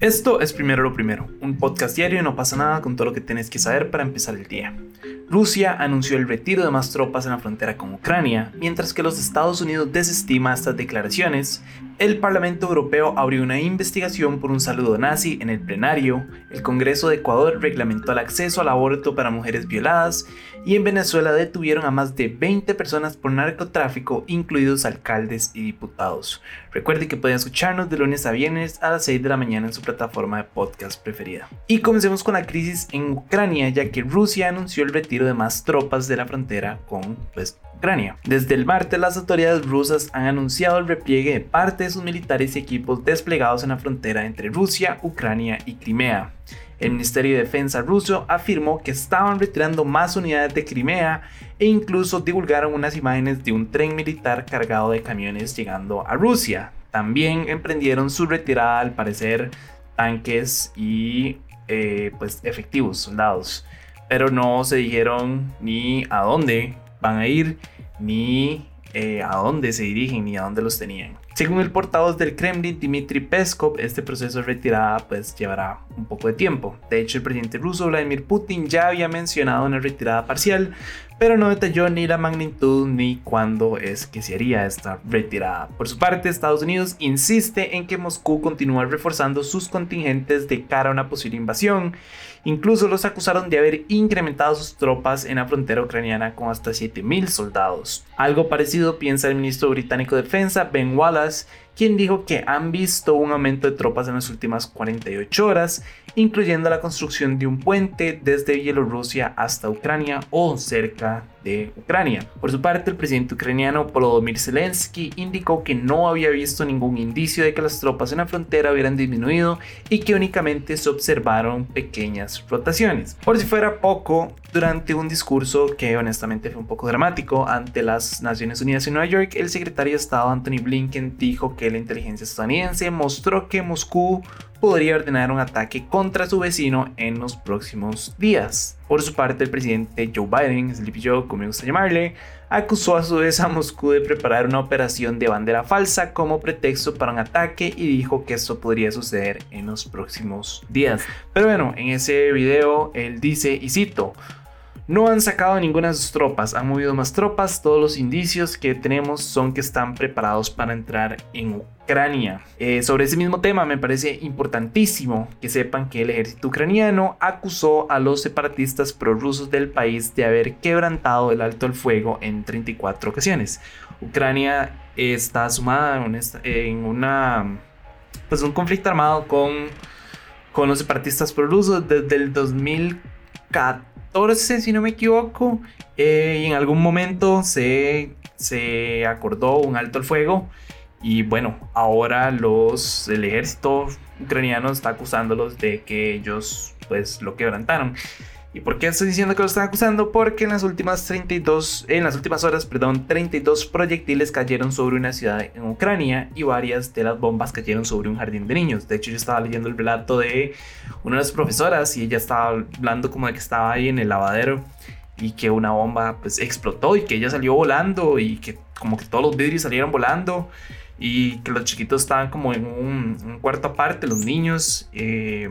Esto es Primero lo Primero, un podcast diario y no pasa nada con todo lo que tienes que saber para empezar el día. Rusia anunció el retiro de más tropas en la frontera con Ucrania, mientras que los Estados Unidos desestima estas declaraciones. El Parlamento Europeo abrió una investigación por un saludo nazi en el plenario, el Congreso de Ecuador reglamentó el acceso al aborto para mujeres violadas y en Venezuela detuvieron a más de 20 personas por narcotráfico, incluidos alcaldes y diputados. Recuerde que pueden escucharnos de lunes a viernes a las 6 de la mañana en su plataforma de podcast preferida. Y comencemos con la crisis en Ucrania, ya que Rusia anunció el retiro de más tropas de la frontera con pues, Desde el martes, las autoridades rusas han anunciado el repliegue de parte de sus militares y equipos desplegados en la frontera entre Rusia, Ucrania y Crimea. El Ministerio de Defensa ruso afirmó que estaban retirando más unidades de Crimea e incluso divulgaron unas imágenes de un tren militar cargado de camiones llegando a Rusia. También emprendieron su retirada, al parecer, tanques y eh, pues efectivos, soldados. Pero no se dijeron ni a dónde van a ir, ni eh, a dónde se dirigen, ni a dónde los tenían. Según el portavoz del Kremlin, Dmitry Peskov, este proceso de retirada pues llevará un poco de tiempo. De hecho, el presidente ruso Vladimir Putin ya había mencionado una retirada parcial, pero no detalló ni la magnitud ni cuándo es que se haría esta retirada. Por su parte, Estados Unidos insiste en que Moscú continúa reforzando sus contingentes de cara a una posible invasión Incluso los acusaron de haber incrementado sus tropas en la frontera ucraniana con hasta 7.000 soldados. Algo parecido piensa el ministro británico de Defensa, Ben Wallace, quien dijo que han visto un aumento de tropas en las últimas 48 horas, incluyendo la construcción de un puente desde Bielorrusia hasta Ucrania o cerca de Ucrania. Por su parte, el presidente ucraniano Volodymyr Zelensky indicó que no había visto ningún indicio de que las tropas en la frontera hubieran disminuido y que únicamente se observaron pequeñas rotaciones. Por si fuera poco, durante un discurso que honestamente fue un poco dramático ante las Naciones Unidas en Nueva York, el secretario de Estado Anthony Blinken dijo que la inteligencia estadounidense mostró que Moscú podría ordenar un ataque contra su vecino en los próximos días. Por su parte, el presidente Joe Biden, Sleepy Joe, como me gusta llamarle, acusó a su vez a Moscú de preparar una operación de bandera falsa como pretexto para un ataque y dijo que esto podría suceder en los próximos días. Pero bueno, en ese video él dice, y cito, no han sacado ninguna de sus tropas, han movido más tropas, todos los indicios que tenemos son que están preparados para entrar en Ucrania. Eh, sobre ese mismo tema me parece importantísimo que sepan que el ejército ucraniano acusó a los separatistas prorrusos del país de haber quebrantado el alto el fuego en 34 ocasiones. Ucrania está sumada en pues un conflicto armado con, con los separatistas prorrusos desde el 2014 si no me equivoco, eh, y en algún momento se, se acordó un alto el fuego. Y bueno, ahora los, el ejército ucraniano está acusándolos de que ellos pues lo quebrantaron. ¿Y por qué estoy diciendo que lo están acusando? Porque en las últimas 32, en las últimas horas, perdón, 32 proyectiles cayeron sobre una ciudad en Ucrania y varias de las bombas cayeron sobre un jardín de niños. De hecho, yo estaba leyendo el relato de una de las profesoras y ella estaba hablando como de que estaba ahí en el lavadero y que una bomba pues explotó y que ella salió volando y que como que todos los vidrios salieron volando y que los chiquitos estaban como en un, cuarto aparte, los niños. Eh,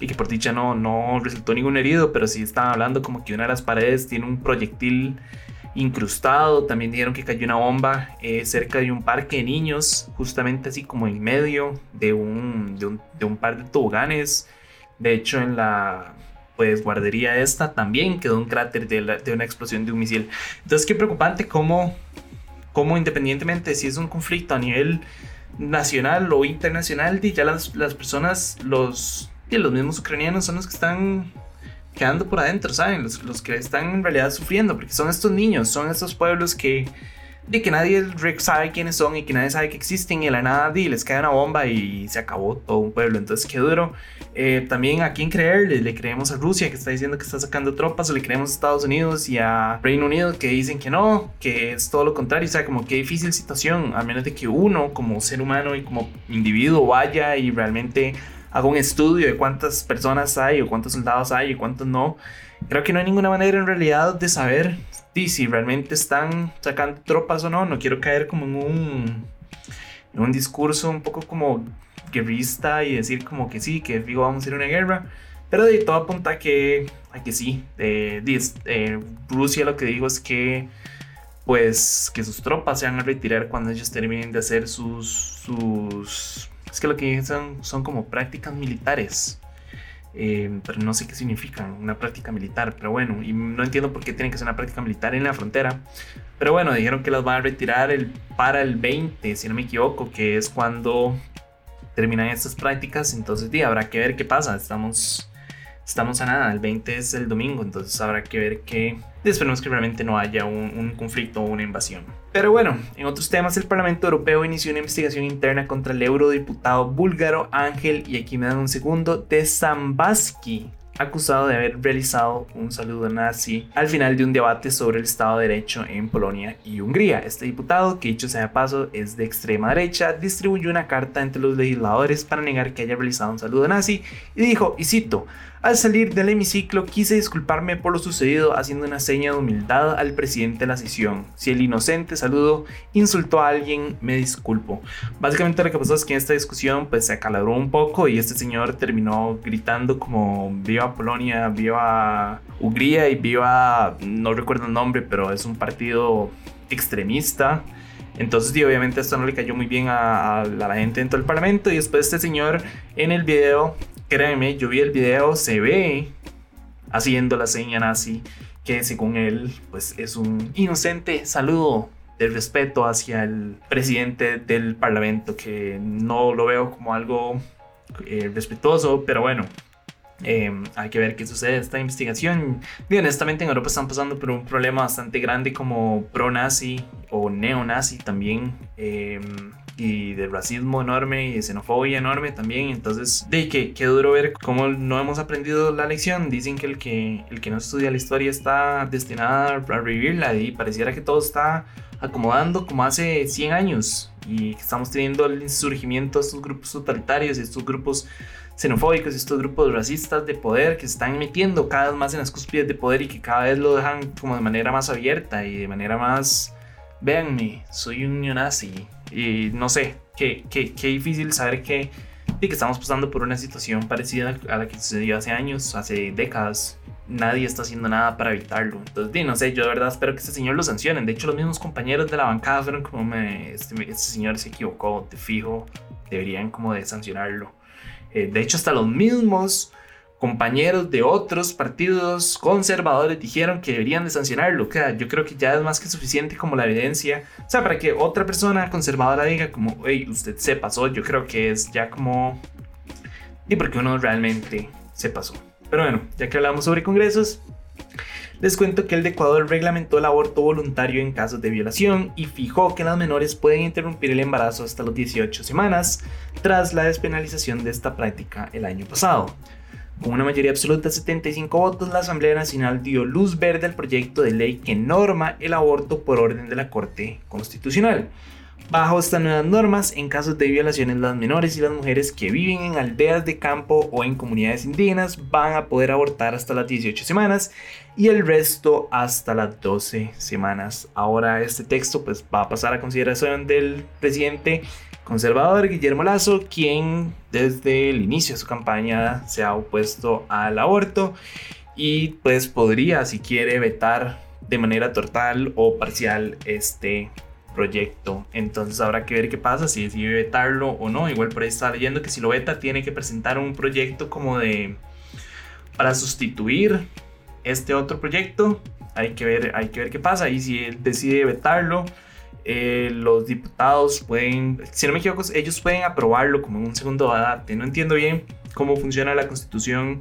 y que por dicha no, no resultó ningún herido, pero sí estaban hablando como que una de las paredes tiene un proyectil incrustado. También dijeron que cayó una bomba eh, cerca de un parque de niños, justamente así como en medio de un, de un, par de toboganes. De hecho, en la pues guardería esta también quedó un cráter de, de una explosión de un misil. Entonces, qué preocupante cómo, cómo independientemente si es un conflicto a nivel nacional o internacional, ya las, las personas, los, los mismos ucranianos son los que están quedando por adentro, ¿saben? Los, los, que están en realidad sufriendo, porque son estos niños, son estos pueblos que, de que nadie sabe quiénes son y que nadie sabe que existen y la nada les cae una bomba y se acabó todo un pueblo. Entonces, qué duro. Eh, también a quién creerle, le creemos a Rusia que está diciendo que está sacando tropas, o le creemos a Estados Unidos y a Reino Unido que dicen que no, que es todo lo contrario. O sea, como qué difícil situación, a menos de que uno como ser humano y como individuo vaya y realmente hago un estudio de cuántas personas hay o cuántos soldados hay y cuántos no, creo que no hay ninguna manera en realidad de saber si realmente están sacando tropas o no. No quiero caer como en un, en un discurso un poco como guerrista y decir como que sí, que digo vamos a ir a una guerra. Pero de todo apunta a que, a que sí. Eh, Rusia lo que dijo es que pues que sus tropas se van a retirar cuando ellos terminen de hacer sus, sus es que lo que dicen son como prácticas militares. Eh, pero no sé qué significa una práctica militar, pero bueno, y no entiendo por qué tienen que ser una práctica militar en la frontera. Pero bueno, dijeron que las van a retirar el, para el 20, si no me equivoco, que es cuando terminan estas prácticas. Entonces, sí, habrá que ver qué pasa. Estamos estamos a nada, el 20 es el domingo, entonces habrá que ver que esperemos que realmente no haya un, conflicto o una invasión. Pero bueno, en otros temas, el Parlamento Europeo inició una investigación interna contra el eurodiputado búlgaro Ángel, y aquí me dan un segundo, de Zambaski, acusado de haber realizado un saludo nazi al final de un debate sobre el Estado de Derecho en Polonia y Hungría. Este diputado, que dicho sea de paso es de extrema derecha, distribuyó una carta entre los legisladores para negar que haya realizado un saludo nazi y dijo, y cito, al salir del hemiciclo quise disculparme por lo sucedido haciendo una seña de humildad al presidente de la sesión. Si el inocente saludo insultó a alguien, me disculpo. Básicamente lo que pasó es que en esta discusión pues se acaloró un poco y este señor terminó gritando como viva Polonia, viva Hungría y viva, no recuerdo el nombre, pero es un partido extremista. Entonces, obviamente esto no le cayó muy bien a, a, la gente dentro del parlamento y después este señor en el video créeme, yo vi el video, se ve haciendo la seña nazi, que según él, pues es un inocente saludo de respeto hacia el presidente del parlamento, que no lo veo como algo eh, respetuoso, pero bueno, em, hay que ver qué sucede esta investigación. Y honestamente en Europa están pasando por un problema bastante grande como pro-nazi o neo-nazi también. Eh, y de racismo enorme y de xenofobia enorme también. Entonces, de que qué duro ver cómo no hemos aprendido la lección. Dicen que el que el que no estudia la historia está destinado a revivirla y pareciera que todo está acomodando como hace 100 años y que estamos teniendo el surgimiento de estos grupos totalitarios y estos grupos xenofóbicos y estos grupos racistas de poder que se están metiendo cada vez más en las cúspides de poder y que cada vez lo dejan como de manera más abierta y de manera más véanme, soy un neonazi y no sé, qué, qué, qué difícil saber que, que estamos pasando por una situación parecida a la que sucedió hace años, hace décadas. Nadie está haciendo nada para evitarlo. Entonces, no sé, yo de verdad espero que este señor lo sancionen. De hecho, los mismos compañeros de la bancada fueron como, me, este, este señor se equivocó, te fijo, deberían como de sancionarlo. Eh, de hecho, hasta los mismos compañeros de otros partidos conservadores dijeron que deberían de sancionarlo. Que yo creo que ya es más que suficiente como la evidencia. O sea, para que otra persona conservadora diga como, hey, usted se pasó, yo creo que es ya como... Y porque uno realmente se pasó. Pero bueno, ya que hablamos sobre congresos, les cuento que el de Ecuador reglamentó el aborto voluntario en casos de violación y fijó que las menores pueden interrumpir el embarazo hasta las 18 semanas tras la despenalización de esta práctica el año pasado. Con una mayoría absoluta de 75 votos, la Asamblea Nacional dio luz verde al proyecto de ley que norma el aborto por orden de la Corte Constitucional. Bajo estas nuevas normas, en casos de violaciones, las menores y las mujeres que viven en aldeas de campo o en comunidades indígenas van a poder abortar hasta las 18 semanas y el resto hasta las 12 semanas. Ahora este texto pues, va a pasar a consideración del presidente conservador Guillermo Lazo, quien desde el inicio de su campaña se ha opuesto al aborto y pues podría, si quiere, vetar de manera total o parcial este proyecto. Entonces habrá que ver qué pasa, si decide vetarlo o no. Igual por ahí está leyendo que si lo veta tiene que presentar un proyecto como de para sustituir este otro proyecto. Hay que ver, hay que ver qué pasa y si él decide vetarlo eh, los diputados pueden, si no me equivoco, ellos pueden aprobarlo como un segundo debate. No entiendo bien cómo funciona la constitución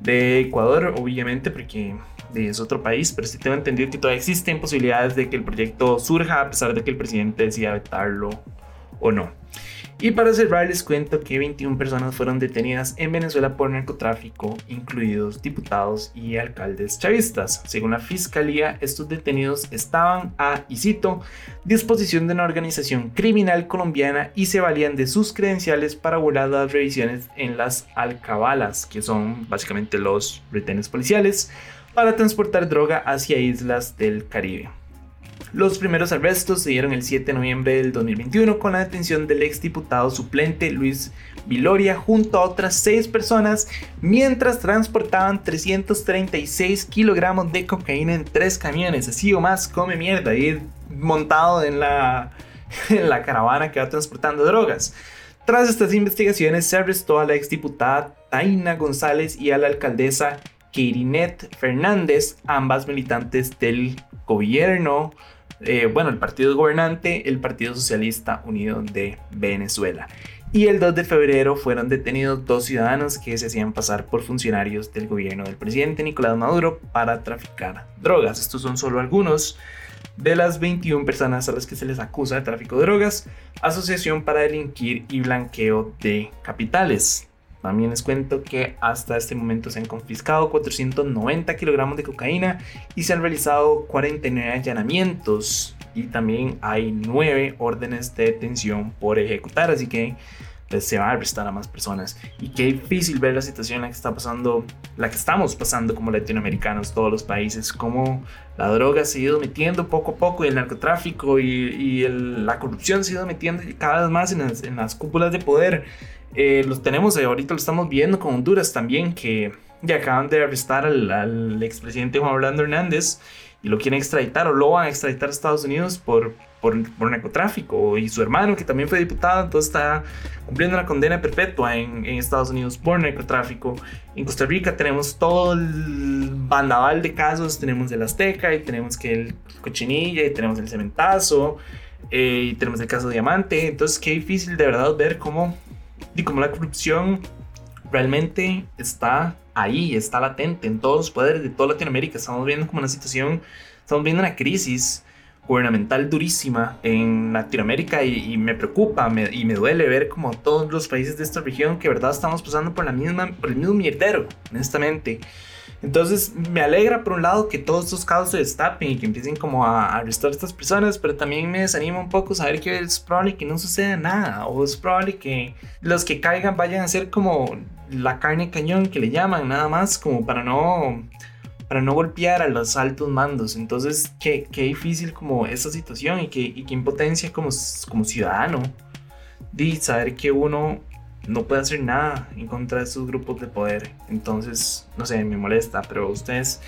de Ecuador, obviamente, porque es otro país, pero sí tengo entendido que todavía existen posibilidades de que el proyecto surja a pesar de que el presidente decida vetarlo o no. Y para cerrar les cuento que 21 personas fueron detenidas en Venezuela por narcotráfico, incluidos diputados y alcaldes chavistas. Según la fiscalía, estos detenidos estaban a, disposición de una organización criminal colombiana y se valían de sus credenciales para burlar las revisiones en las alcabalas, que son básicamente los retenes policiales, para transportar droga hacia islas del Caribe. Los primeros arrestos se dieron el 7 de noviembre del 2021 con la detención del exdiputado suplente Luis Viloria junto a otras 6 personas mientras transportaban 336 kilogramos de cocaína en 3 camiones. Así o más, come mierda, ir montado en la, en la caravana que va transportando drogas. Tras estas investigaciones se arrestó a la exdiputada Taina González y a la alcaldesa Kirinet Fernández, ambas militantes del gobierno, eh, bueno, el partido gobernante, el Partido Socialista Unido de Venezuela. Y el 2 de febrero fueron detenidos dos ciudadanos que se hacían pasar por funcionarios del gobierno del presidente Nicolás Maduro para traficar drogas. Estos son solo algunos de las 21 personas a las que se les acusa de tráfico de drogas, asociación para delinquir y blanqueo de capitales. También les cuento que hasta este momento se han confiscado 490 kilogramos de cocaína y se han realizado 49 allanamientos y también hay 9 órdenes de detención por ejecutar, así que pues, se va a arrestar a más personas. Y qué difícil ver la situación en la que está pasando, la que estamos pasando como latinoamericanos, todos los países, cómo la droga se ha ido metiendo poco a poco y el narcotráfico y, la corrupción se ha ido metiendo cada vez más en las cúpulas de poder. Eh, los tenemos, eh, ahorita lo estamos viendo con Honduras también, que ya acaban de arrestar al, expresidente Juan Orlando Hernández y lo quieren extraditar o lo van a extraditar a Estados Unidos por, por, narcotráfico. Y su hermano, que también fue diputado, entonces está cumpliendo una condena perpetua en, en, Estados Unidos por narcotráfico. En Costa Rica tenemos todo el bandaval de casos, tenemos el Azteca y tenemos que el Cochinilla y tenemos el Cementazo eh, y tenemos el caso Diamante. Entonces qué difícil de verdad ver cómo y como la corrupción realmente está ahí, está latente en todos los poderes de toda Latinoamérica. Estamos viendo como una situación, estamos viendo una crisis gubernamental durísima en Latinoamérica y, me preocupa y me duele ver como todos los países de esta región que verdad estamos pasando por la misma por el mismo mierdero honestamente entonces me alegra por un lado que todos estos casos se destapen y que empiecen como a, arrestar a estas personas, pero también me desanima un poco saber que es probable que no suceda nada o es probable que los que caigan vayan a ser como la carne cañón que le llaman, nada más como para no para no golpear a los altos mandos. Entonces, qué, qué difícil como esa situación y qué, y qué impotencia como, como ciudadano de saber que uno no puede hacer nada en contra de esos grupos de poder. Entonces, no sé, me molesta, pero ustedes,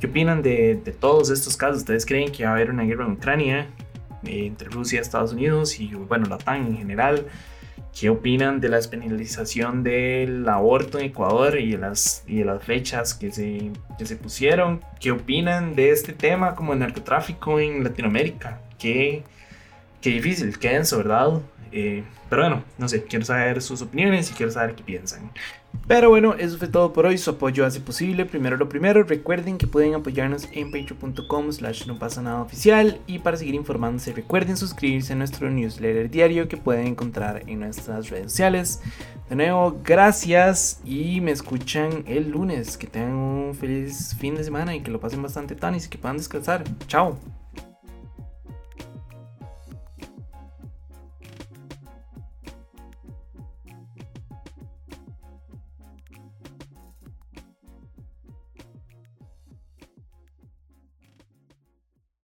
¿qué opinan de, todos estos casos? ¿Ustedes creen que va a haber una guerra en Ucrania eh, entre Rusia Estados Unidos y, bueno, la OTAN en general? ¿Qué opinan de la despenalización del aborto en Ecuador y de las, y de las fechas que se, que se pusieron? ¿Qué opinan de este tema como el narcotráfico en Latinoamérica? Qué, qué difícil, qué denso, ¿verdad? Eh, pero bueno, no sé, quiero saber sus opiniones y quiero saber qué piensan. Pero bueno, eso fue todo por hoy. Su apoyo hace posible. Primero lo primero, recuerden que pueden apoyarnos en patreon.com slash no pasa nada oficial. Y para seguir informándose, recuerden suscribirse a nuestro newsletter diario que pueden encontrar en nuestras redes sociales. De nuevo, gracias y me escuchan el lunes. Que tengan un feliz fin de semana y que lo pasen bastante tanis y que puedan descansar. Chao.